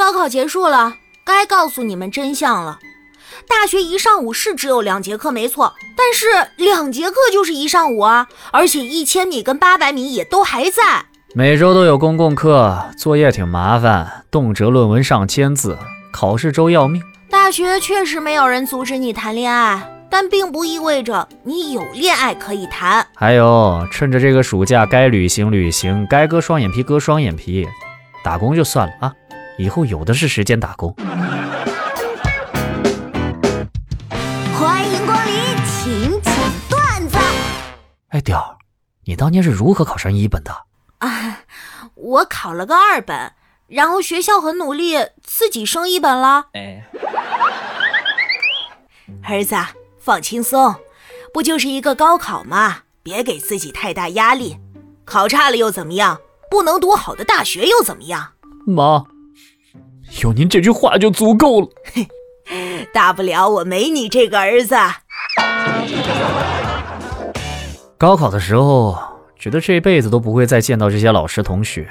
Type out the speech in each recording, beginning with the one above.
高考结束了，该告诉你们真相了。大学一上午是只有两节课，没错，但是两节课就是一上午啊，而且一千米跟八百米也都还在。每周都有公共课，作业挺麻烦，动辄论文上千字，考试周要命。大学确实没有人阻止你谈恋爱，但并不意味着你有恋爱可以谈。还有，趁着这个暑假，该旅行旅行，该割双眼皮割双眼皮，打工就算了啊，以后有的是时间打工。欢迎光临，请讲段子。哎，屌儿，你当年是如何考上一本的？啊，我考了个二本，然后学校很努力，自己升一本了。哎，儿子，放轻松，不就是一个高考吗？别给自己太大压力。考差了又怎么样？不能读好的大学又怎么样？妈，有您这句话就足够了。嘿 大不了我没你这个儿子。高考的时候，觉得这辈子都不会再见到这些老师同学。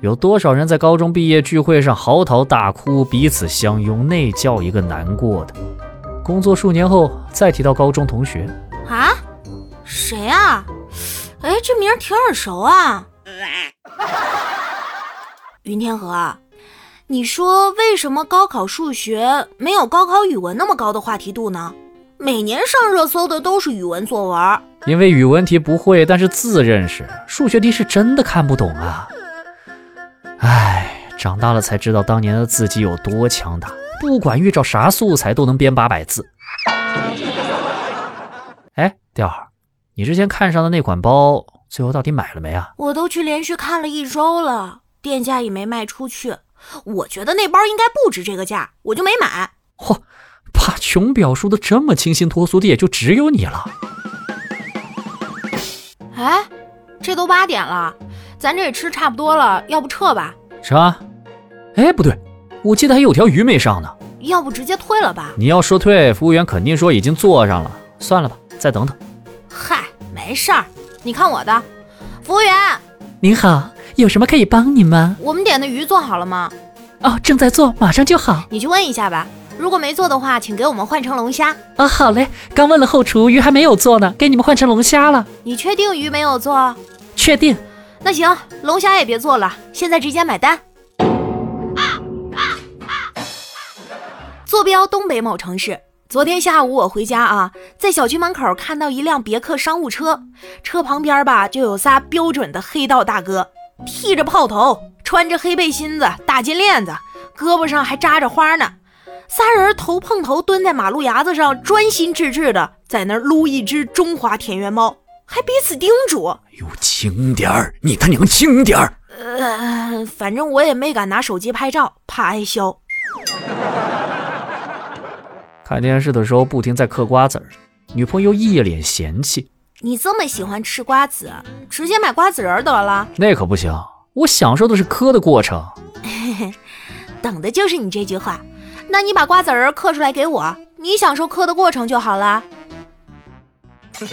有多少人在高中毕业聚会上嚎啕大哭，彼此相拥，那叫一个难过的。工作数年后再提到高中同学，啊？谁啊？哎，这名儿挺耳熟啊。云天河，你说为什么高考数学没有高考语文那么高的话题度呢？每年上热搜的都是语文作文。因为语文题不会，但是字认识；数学题是真的看不懂啊。唉，长大了才知道当年的自己有多强大，不管遇着啥素材都能编八百字。哎，调儿，你之前看上的那款包，最后到底买了没啊？我都去连续看了一周了，店家也没卖出去。我觉得那包应该不值这个价，我就没买。嚯，把穷表述的这么清新脱俗的，也就只有你了。哎，这都八点了，咱这也吃差不多了，要不撤吧？啥？哎，不对，我记得还有条鱼没上呢。要不直接退了吧？你要说退，服务员肯定说已经坐上了。算了吧，再等等。嗨，没事儿，你看我的。服务员，您好，有什么可以帮你吗？我们点的鱼做好了吗？哦，正在做，马上就好。你去问一下吧。如果没做的话，请给我们换成龙虾。哦，好嘞，刚问了后厨，鱼还没有做呢，给你们换成龙虾了。你确定鱼没有做？确定。那行，龙虾也别做了，现在直接买单。坐标东北某城市。昨天下午我回家啊，在小区门口看到一辆别克商务车，车旁边吧就有仨标准的黑道大哥，剃着炮头，穿着黑背心子、大金链子，胳膊上还扎着花呢。仨人头碰头蹲在马路牙子上，专心致志的在那儿撸一只中华田园猫，还彼此叮嘱：“哟，轻点儿，你他娘轻点儿！”呃，反正我也没敢拿手机拍照，怕挨削。看电视的时候不停在嗑瓜子儿，女朋友一脸嫌弃：“你这么喜欢吃瓜子，直接买瓜子仁得了。”那可不行，我享受的是嗑的过程。等的就是你这句话。那你把瓜子仁嗑出来给我，你享受嗑的过程就好了。